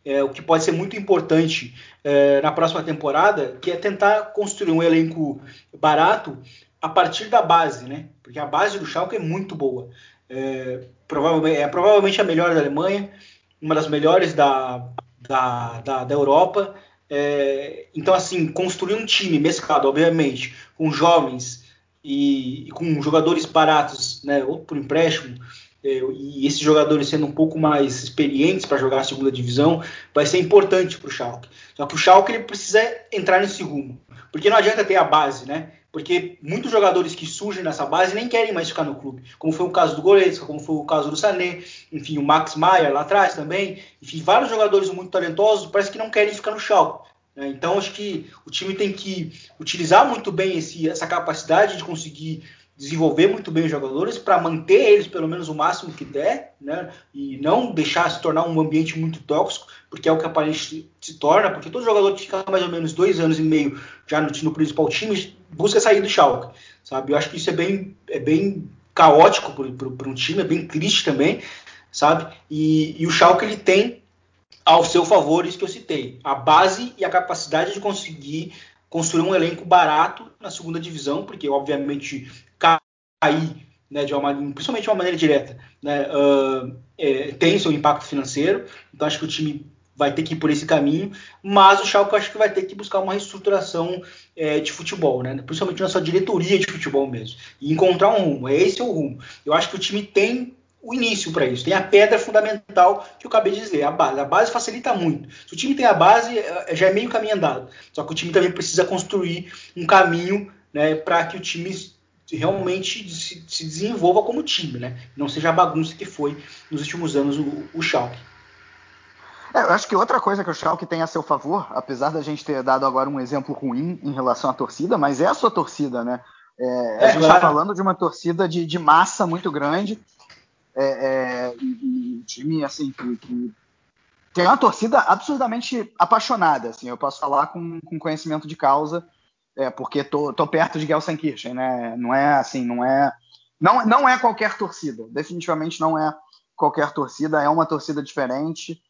é, o que pode ser muito importante é, na próxima temporada, que é tentar construir um elenco barato a partir da base, né? Porque a base do Schalke é muito boa é, provavelmente, é provavelmente a melhor da Alemanha, uma das melhores da, da, da, da Europa. É, então, assim, construir um time mesclado, obviamente, com jovens e, e com jogadores baratos, né, ou por empréstimo, é, e esses jogadores sendo um pouco mais experientes para jogar a segunda divisão, vai ser importante para o Schalke. Só que o Schalke ele precisa entrar nesse rumo, porque não adianta ter a base, né? Porque muitos jogadores que surgem nessa base nem querem mais ficar no clube, como foi o caso do Goretzka, como foi o caso do Sané, enfim, o Max Maier lá atrás também, enfim, vários jogadores muito talentosos parece que não querem ficar no Schalke. Né? Então acho que o time tem que utilizar muito bem esse, essa capacidade de conseguir desenvolver muito bem os jogadores para manter eles pelo menos o máximo que der, né? E não deixar se tornar um ambiente muito tóxico, porque é o que aparentemente se torna, porque todo jogador que fica mais ou menos dois anos e meio já no, no principal time busca sair do Schalke, sabe? Eu acho que isso é bem, é bem caótico para um time, é bem triste também, sabe? E, e o Schalke ele tem ao seu favor isso que eu citei, a base e a capacidade de conseguir construir um elenco barato na segunda divisão, porque obviamente cair, né, de uma, principalmente de uma maneira direta, né, uh, é, tem seu impacto financeiro. Então acho que o time vai ter que ir por esse caminho, mas o Schalke acho que vai ter que buscar uma reestruturação é, de futebol, né? principalmente na sua diretoria de futebol mesmo, e encontrar um rumo. Esse é o rumo. Eu acho que o time tem o início para isso, tem a pedra fundamental que eu acabei de dizer, a base. A base facilita muito. Se o time tem a base, é, já é meio caminho andado. Só que o time também precisa construir um caminho né, para que o time realmente se, se, desenvolva como time, né? Não seja a bagunça que foi nos últimos anos o, o Schalke. É, eu acho que outra coisa que o Schalke tem a seu favor, apesar da gente ter dado agora um exemplo ruim em relação à torcida, mas é a sua torcida, né? É, é, a gente está falando de uma torcida de, de massa muito grande, é, é, e, e time assim que, que, tem uma torcida absurdamente apaixonada, assim, eu posso falar com, com conhecimento de causa é, porque tô, tô perto de Gelsenkirchen, né? Não é assim, não é, não, não é qualquer torcida. Definitivamente não é qualquer torcida. É uma torcida diferente.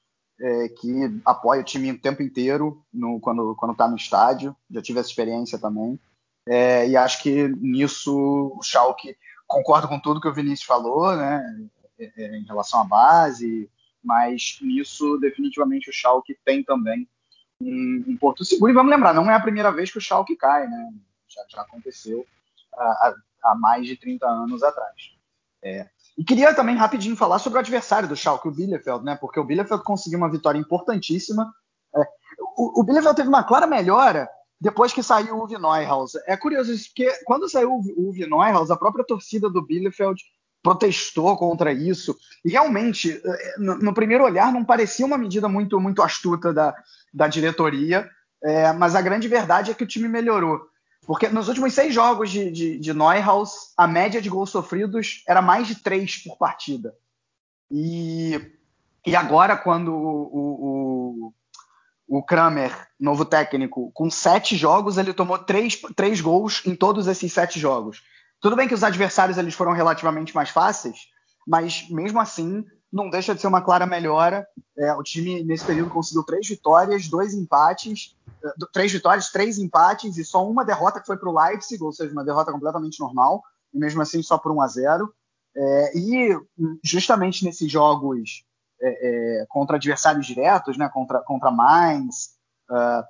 é, que apoia o time o tempo inteiro no, quando está no estádio. Já tive essa experiência também. É, e acho que nisso o Schalke concordo com tudo que o Vinícius falou, né, é, é, em relação à base, mas nisso definitivamente o Schalke tem também um, um porto seguro. E vamos lembrar, não é a primeira vez que o Schalke cai, né? Já, já aconteceu há, há, mais de 30 anos atrás. É. E queria também rapidinho falar sobre o adversário do Schalke, o Bielefeld, né? Porque o Bielefeld conseguiu uma vitória importantíssima. É, o, o Bielefeld teve uma clara melhora depois que saiu o Uwe Neuhaus. É curioso isso, porque quando saiu o Uwe Neuhaus, a própria torcida do Bielefeld protestou contra isso. E realmente, é, no, primeiro olhar, não parecia uma medida muito, muito astuta da, da diretoria, é, mas a grande verdade é que o time melhorou. Porque nos últimos seis jogos de, de, de Neuhaus, a média de gols sofridos era mais de três por partida. E, e agora, quando o, o, o Kramer, novo técnico, com sete jogos, ele tomou três, três gols em todos esses sete jogos. Tudo bem que os adversários eles foram relativamente mais fáceis, mas mesmo assim não deixa de ser uma clara melhora. É, o time nesse período conseguiu três vitórias, dois empates, é, três vitórias, três empates e só uma derrota que foi para o Leipzig, ou seja, uma derrota completamente normal, e mesmo assim só por 1 a 0. É, e justamente nesses jogos é, é, contra adversários diretos, né, contra, contra Mainz, uh,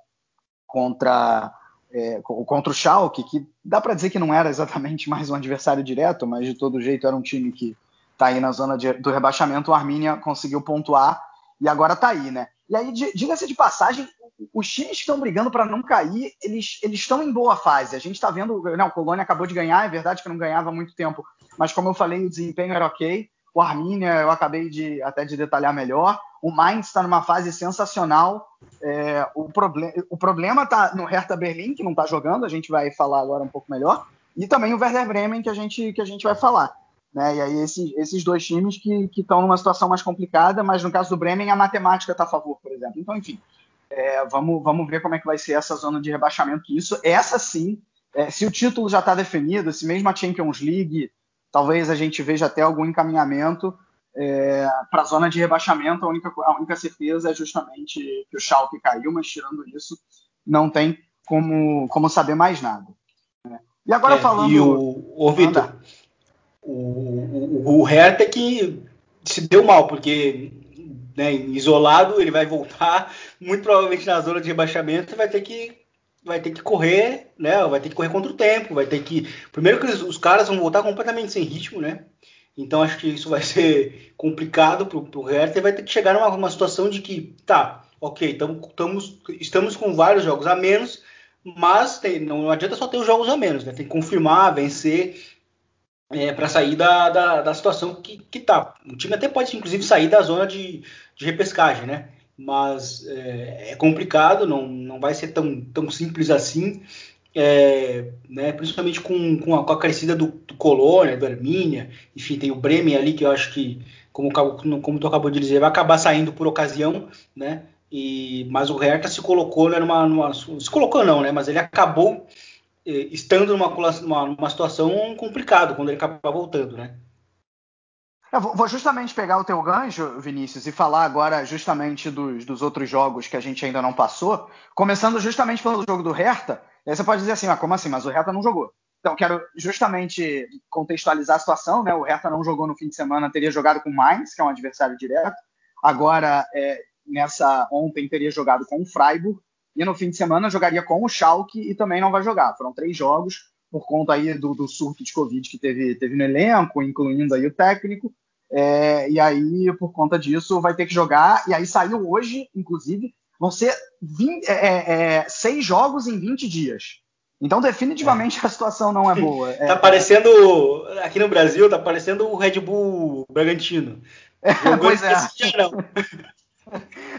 contra, é, contra o Schalke, que dá para dizer que não era exatamente [LAUGHS] mais um adversário direto, mas de todo jeito era um time que está aí na zona de, do rebaixamento, o Arminia conseguiu pontuar e agora está aí, né? E aí, diga-se de passagem, os times que estão brigando para não cair, eles estão em boa fase. A gente está vendo, não, o Colônia acabou de ganhar, é verdade que não ganhava há muito tempo, mas como eu falei, o desempenho era ok. O Arminia, eu acabei de até de detalhar melhor. O Mainz está numa fase sensacional. É, o, proble o problema está no Hertha Berlim, que não está jogando, a gente vai falar agora um pouco melhor. E também o Werder Bremen, que a gente, que a gente vai falar. Né? E aí esses, esses dois times que estão numa situação mais complicada, mas no caso do Bremen a matemática está a favor, por exemplo. Então, enfim, é, vamos, vamos ver como é que vai ser essa zona de rebaixamento. Isso, essa sim, é, se o título já está definido, se mesmo a Champions League, talvez a gente veja até algum encaminhamento é, para a zona de rebaixamento. A única, a única certeza é justamente que o Schalke caiu, mas tirando isso, não tem como, como saber mais nada. Né? E agora é, falando. E o, o Vitor, o, o, o Hertha que se deu mal, porque né, isolado ele vai voltar muito provavelmente na zona de rebaixamento vai ter que vai ter que correr, né? Vai ter que correr contra o tempo, vai ter que primeiro que os, caras vão voltar completamente sem ritmo, né? Então acho que isso vai ser complicado pro, pro Hertha e vai ter que chegar numa, numa situação de que tá, ok, tamo, tamo, estamos com vários jogos a menos, mas tem, não, não adianta só ter os jogos a menos, né? Tem que confirmar, vencer é, para sair da, da, da, situação que, que tá. O time até pode, inclusive, sair da zona de, de repescagem, né? Mas é, é complicado, não, não vai ser tão, tão simples assim. É, né, principalmente com, com, a, com a crescida do, do Colônia, do Armínia, enfim, tem o Bremen ali que eu acho que, como, como tu acabou de dizer, vai acabar saindo por ocasião, né? E, mas o Hertha se colocou né, numa, numa, se colocou não, né? Mas ele acabou estando numa, numa, situação complicada quando ele acabar voltando, né? Eu vou justamente pegar o teu gancho, Vinícius, e falar agora justamente dos, dos, outros jogos que a gente ainda não passou, começando justamente pelo jogo do Hertha. Aí você pode dizer assim, ah, como assim? Mas o Hertha não jogou. Então, quero justamente contextualizar a situação, né? O Hertha não jogou no fim de semana, teria jogado com o Mainz, que é um adversário direto. Agora, é, nessa ontem, teria jogado com o Freiburg e no fim de semana jogaria com o Schalke e também não vai jogar. Foram três jogos por conta aí do, do surto de Covid que teve, teve no elenco, incluindo aí o técnico. É, e aí, por conta disso, vai ter que jogar. E aí saiu hoje, inclusive, vão ser 20, é, é, é, seis jogos em 20 dias. Então, definitivamente, a situação não é boa. [LAUGHS] tá parecendo, aqui no Brasil, tá parecendo o Red Bull Bragantino. É, [LAUGHS] pois é. [LAUGHS]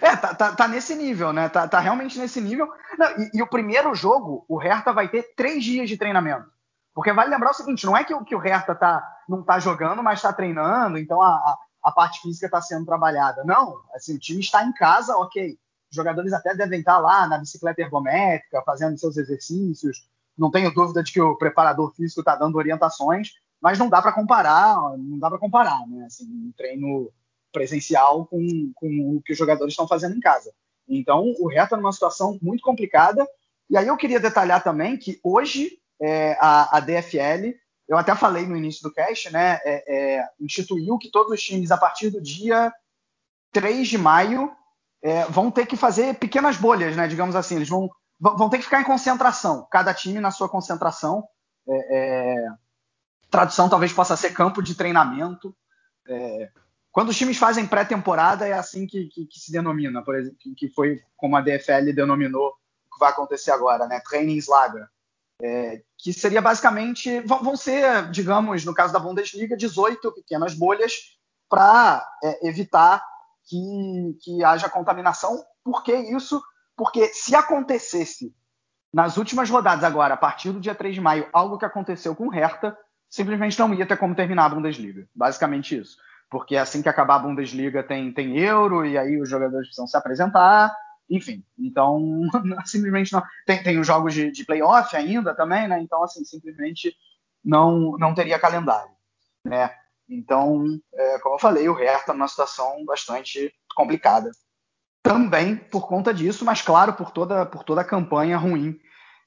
É, tá, tá, tá, nesse nível, né? Tá, tá realmente nesse nível. Não, e, e, o primeiro jogo, o Hertha vai ter três dias de treinamento. Porque vale lembrar o seguinte: não é que, que o Hertha tá, não tá jogando, mas está treinando, então a, a, parte física está sendo trabalhada. Não, assim, o time está em casa, ok. Os jogadores até devem estar lá na bicicleta ergométrica, fazendo seus exercícios. Não tenho dúvida de que o preparador físico está dando orientações, mas não dá para comparar, não dá para comparar, né? Assim, um treino presencial com, com o que os jogadores estão fazendo em casa. Então, o Hertha está numa situação muito complicada. E aí eu queria detalhar também que hoje é, a, a, DFL, eu até falei no início do cast, né, é, é, instituiu que todos os times, a partir do dia 3 de maio, é, vão ter que fazer pequenas bolhas, né, digamos assim. Eles vão, vão ter que ficar em concentração, cada time na sua concentração. É, é, tradução talvez possa ser campo de treinamento. Quando os times fazem pré-temporada, é assim que, que, que, se denomina, por exemplo, que foi como a DFL denominou o que vai acontecer agora, né, Trainingslager. É, que seria basicamente, vão, ser, digamos, no caso da Bundesliga, 18 pequenas bolhas para é, evitar que, que haja contaminação. Por que isso? Porque se acontecesse nas últimas rodadas agora, a partir do dia 3 de maio, algo que aconteceu com o Hertha, simplesmente não ia ter como terminar a Bundesliga. Basicamente isso. Porque assim que acabar a Bundesliga tem, tem Euro, e aí os jogadores precisam se apresentar, enfim, então [LAUGHS] simplesmente não. Tem, tem os jogos de, de playoff ainda também, né? Então, assim, simplesmente não, não teria calendário, né? Então, é, como eu falei, o Hertha está numa situação bastante complicada. Também por conta disso, mas claro, por toda, por toda a campanha ruim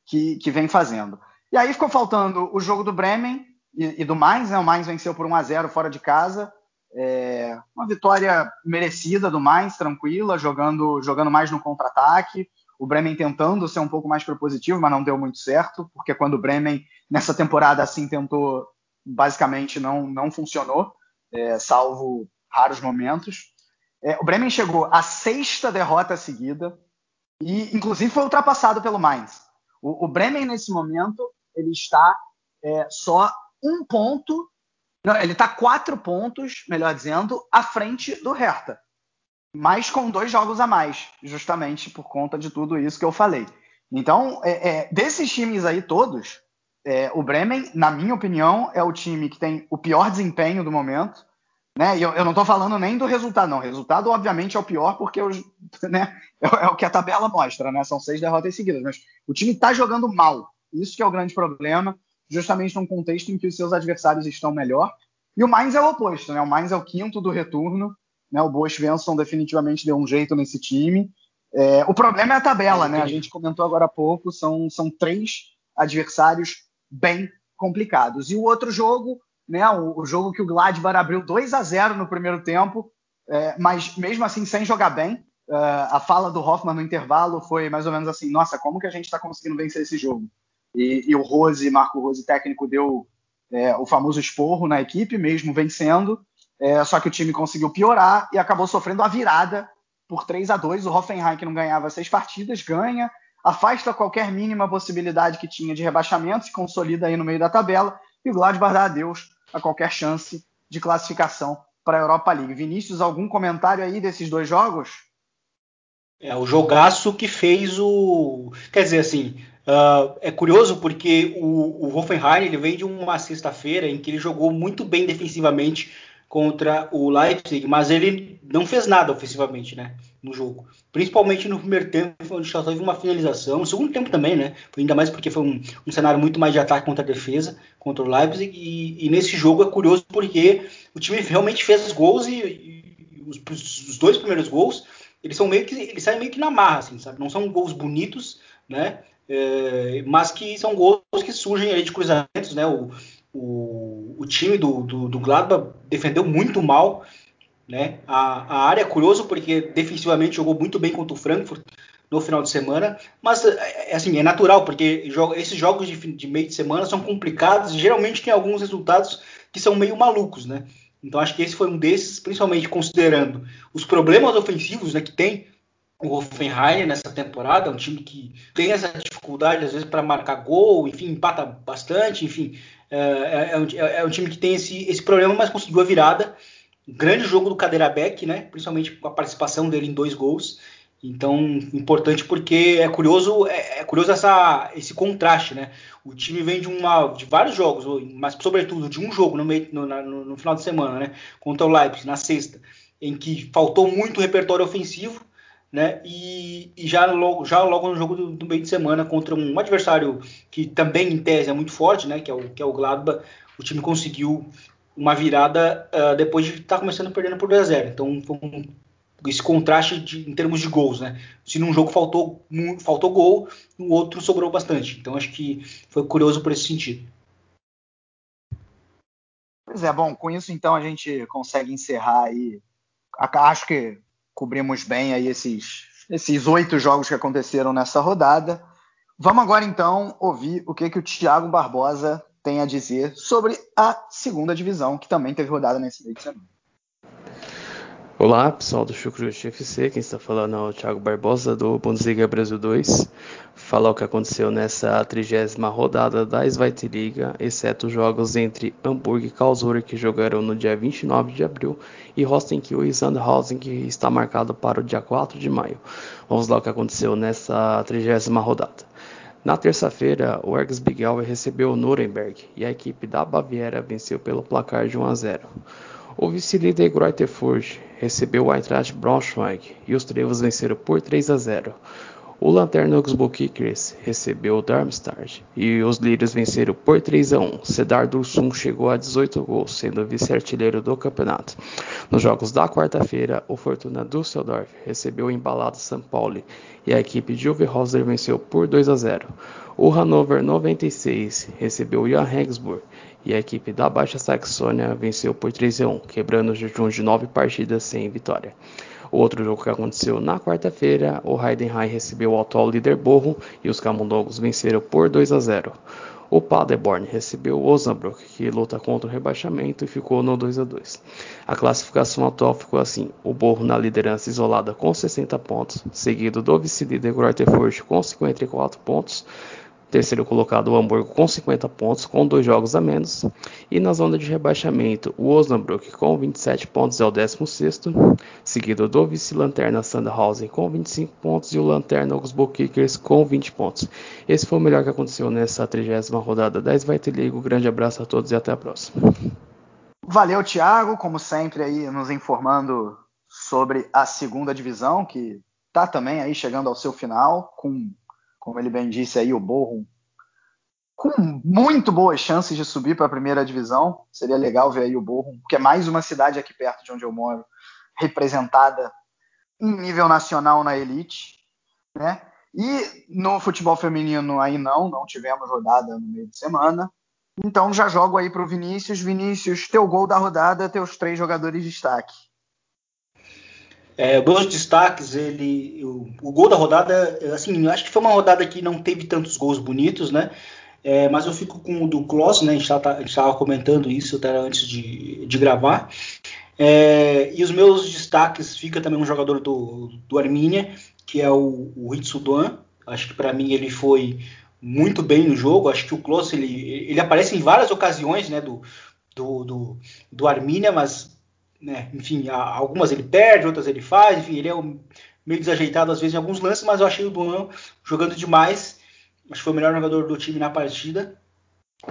que, que vem fazendo. E aí ficou faltando o jogo do Bremen e, e do Mainz, né? O Mainz venceu por 1 a 0 fora de casa. É, uma vitória merecida do Mainz, tranquila, jogando, jogando mais no contra-ataque. O Bremen tentando ser um pouco mais propositivo, mas não deu muito certo, porque quando o Bremen nessa temporada assim tentou, basicamente não, não funcionou, é, salvo raros momentos. É, o Bremen chegou à sexta derrota seguida e, inclusive, foi ultrapassado pelo Mainz. O, o Bremen nesse momento ele está é, só um ponto não, ele está quatro pontos, melhor dizendo, à frente do Hertha. Mas com dois jogos a mais, justamente por conta de tudo isso que eu falei. Então, é, é, desses times aí todos, é, o Bremen, na minha opinião, é o time que tem o pior desempenho do momento. Né? E eu, eu não estou falando nem do resultado, não. O resultado, obviamente, é o pior, porque os, né, é, é, o que a tabela mostra, né? São seis derrotas seguidas. Mas o time está jogando mal. Isso que é o grande problema justamente num contexto em que os seus adversários estão melhor. E o Mainz é o oposto, né? O Mainz é o quinto do retorno, né? O Boas Svensson definitivamente deu um jeito nesse time. É, o problema é a tabela, né? A gente comentou agora há pouco, são, são três adversários bem complicados. E o outro jogo, né? O, o jogo que o Gladbach abriu 2 a 0 no primeiro tempo, é, mas mesmo assim sem jogar bem. Uh, a fala do Hoffman no intervalo foi mais ou menos assim: nossa, como que a gente está conseguindo vencer esse jogo? E, e o Rose, Marco Rose, técnico, deu é, o famoso esporro na equipe, mesmo vencendo. É, só que o time conseguiu piorar e acabou sofrendo a virada por 3 a 2 O Hoffenheim, que não ganhava seis partidas, ganha, afasta qualquer mínima possibilidade que tinha de rebaixamento, se consolida aí no meio da tabela, e o Gladbach dá adeus a qualquer chance de classificação para a Europa League. Vinícius, algum comentário aí desses dois jogos? É o jogaço que fez o. Quer dizer, assim, Uh, é curioso porque o, o Hoffenheim ele vem de uma sexta-feira em que ele jogou muito bem defensivamente contra o Leipzig, mas ele não fez nada ofensivamente, né, no jogo. Principalmente no primeiro tempo, onde só teve uma finalização. No segundo tempo também, né, ainda mais porque foi um, um cenário muito mais de ataque contra a defesa, contra o Leipzig. E, e, nesse jogo é curioso porque o time realmente fez gols e, e os, os, dois primeiros gols eles são meio que eles saem meio que na marra, assim, sabe? Não são gols bonitos, né? É, mas que são gols que surgem aí de cruzamentos, né? O, o, o time do, do, do, Gladbach defendeu muito mal, né? A, a área é curioso porque defensivamente jogou muito bem contra o Frankfurt no final de semana, mas é, é assim é natural porque joga, esses jogos de, de, meio de semana são complicados geralmente tem alguns resultados que são meio malucos, né? Então acho que esse foi um desses, principalmente considerando os problemas ofensivos né, que tem o Hoffenheim nessa temporada, um time que tem essa dificuldade às vezes para marcar gol, enfim, empata bastante, enfim, é, é, é, um, é, é, um, time que tem esse, esse problema, mas conseguiu a virada. Grande jogo do Cadeira Beck, né? Principalmente com a participação dele em dois gols. Então, importante porque é curioso, é, é, curioso essa, esse contraste, né? O time vem de, uma, de vários jogos, mas sobretudo de um jogo no, meio, no, no, no final de semana, né? Contra o Leipzig, na sexta, em que faltou muito repertório ofensivo, né? E, e, já, logo, já logo no jogo do, do, meio de semana contra um adversário que também em tese é muito forte, né? Que é o, que é o Gladbach, o time conseguiu uma virada uh, depois de estar tá começando perdendo por 2 a 0. Então foi um, esse contraste de, em termos de gols, né? Se num jogo faltou faltou gol, no outro sobrou bastante. Então acho que foi curioso por esse sentido. Pois é, bom, com isso então a gente consegue encerrar aí. Acho que cobrimos bem aí esses esses oito jogos que aconteceram nessa rodada. Vamos agora então ouvir o que, que o Thiago Barbosa tem a dizer sobre a segunda divisão, que também teve rodada nesse meio de semana. Olá, pessoal do Chucrute FC, quem está falando é o Thiago Barbosa do Bundesliga Brasil 2. Falar o que aconteceu nessa trigésima rodada da Zweite Liga, exceto os jogos entre Hamburgo e Karlsruhe que jogaram no dia 29 de abril e Rostenkiel e Sandhausen que está marcado para o dia 4 de maio. Vamos lá o que aconteceu nessa trigésima rodada. Na terça-feira, o Ergsbigauer recebeu o Nuremberg e a equipe da Baviera venceu pelo placar de 1 a 0. O vice-líder Greuther Fürth recebeu o Eintracht Braunschweig e os Trevos venceram por 3 a 0. O Lanterna Augsburg Kickers recebeu o Darmstadt e os líderes venceram por 3 a 1. Cedar Dursum chegou a 18 gols, sendo vice-artilheiro do campeonato. Nos jogos da quarta-feira, o Fortuna Düsseldorf recebeu o embalado São Paulo e a equipe de Uwe Rosler venceu por 2 a 0. O Hannover 96 recebeu o Jan Regensburg e a equipe da Baixa Saxônia venceu por 3 a 1, quebrando o jejum de nove partidas sem vitória. Outro jogo que aconteceu na quarta-feira, o Heidenheim recebeu o atual líder Borro e os Camundongos venceram por 2 a 0. O Paderborn recebeu o Osnabrück, que luta contra o rebaixamento e ficou no 2 a 2. A classificação atual ficou assim: o Borro na liderança isolada com 60 pontos, seguido do vice-líder Greuther com 54 pontos, Terceiro colocado o Hamburgo com 50 pontos, com dois jogos a menos. E na zona de rebaixamento, o Osnabrück com 27 pontos é o 16 seguido do vice-lanterna Sandhausen com 25 pontos e o lanterna Augsburg Kickers com 20 pontos. Esse foi o melhor que aconteceu nessa 30 rodada da Svite League. Um grande abraço a todos e até a próxima. Valeu, Thiago, como sempre aí nos informando sobre a segunda divisão, que está também aí chegando ao seu final, com como ele bem disse aí, o Borrom, com muito boas chances de subir para a primeira divisão. Seria legal ver aí o Borrom, porque é mais uma cidade aqui perto de onde eu moro, representada em nível nacional na elite, né? E no futebol feminino aí não, não tivemos rodada no meio de semana. Então já jogo aí para o Vinícius. Vinícius, teu gol da rodada, teus três jogadores de destaque. É, meus destaques, ele, o, gol da rodada, assim, acho que foi uma rodada que não teve tantos gols bonitos, né? É, mas eu fico com o do Kloss, né? A gente estava comentando isso até antes de, de gravar. É, e os meus destaques fica também um jogador do, do Arminia, que é o, o Hitsudan. Acho que para mim ele foi muito bem no jogo. Acho que o Kloss ele, ele aparece em várias ocasiões, né? Do, do, do, do Arminia, mas né, enfim, algumas ele perde, outras ele faz, enfim, ele é meio desajeitado às vezes em alguns lances, mas eu achei o Duan jogando demais. Acho que foi o melhor jogador do time na partida.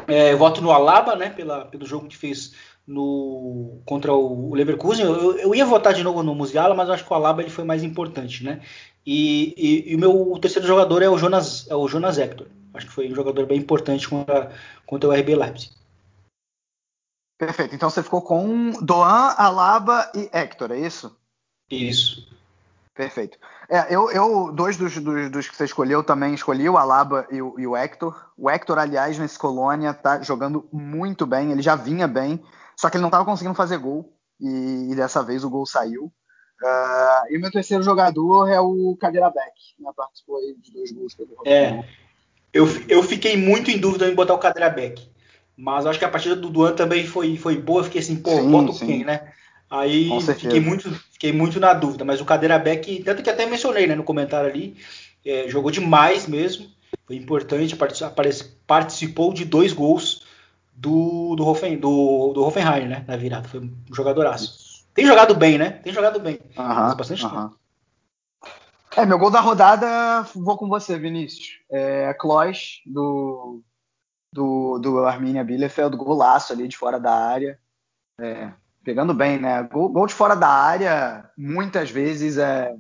É, voto no Alaba, né, pela, pelo jogo que fez no contra o, Leverkusen. Eu, eu, ia votar de novo no Musiala, mas eu acho que o Alaba ele foi mais importante, né? E, e, e o meu terceiro jogador é o Jonas, é o Jonas Hector. Acho que foi um jogador bem importante contra, contra o RB Leipzig. Perfeito. Então você ficou com Doan, Alaba e Hector, é isso? Isso. Perfeito. É, eu, eu dois dos, dos, dos, que você escolheu também escolhi o Alaba e o, e o Hector. O Hector, aliás, nesse Colônia tá jogando muito bem. Ele já vinha bem, só que ele não estava conseguindo fazer gol e, e, dessa vez o gol saiu. Uh, e o meu terceiro jogador é o Cadeira Beck, né? Participou aí dos dois gols que É. Eu, eu fiquei muito em dúvida em botar o Cadeira Beck. Mas acho que a partida do Duan também foi, foi boa. Fiquei assim, pô, sim, bota sim. quem, né? Aí fiquei muito, fiquei muito na dúvida. Mas o Cadeira Beck, tanto que até mencionei né, no comentário ali, é, jogou demais mesmo. Foi importante, participou de dois gols do, do, Hoffen, do, do Hoffenheim, né? Na virada. Foi um jogadoraço. Tem jogado bem, né? Tem jogado bem. -huh, bastante tempo. É, meu gol da rodada, vou com você, Vinícius. É Klois, do, do, do Arminia Bielefeld, golaço ali de fora da área. É, pegando bem, né? Gol, gol, de fora da área, muitas vezes é,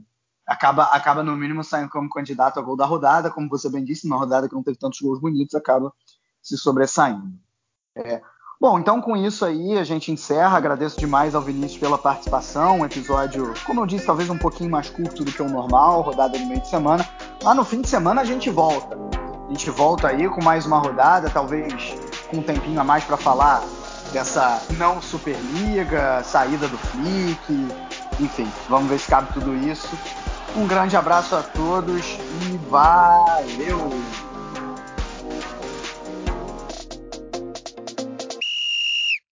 acaba, acaba no mínimo saindo como candidato a gol da rodada, como você bem disse, numa rodada que não teve tantos gols bonitos, acaba se sobressaindo. É, Bom, então com isso aí a gente encerra. Agradeço demais ao Vinícius pela participação. Um episódio, como eu disse, talvez um pouquinho mais curto do que o normal, rodada no meio de semana. Lá no fim de semana a gente volta. A gente volta aí com mais uma rodada, talvez com um tempinho a mais para falar dessa não Superliga, saída do Flick, enfim, vamos ver se cabe tudo isso. Um grande abraço a todos e valeu!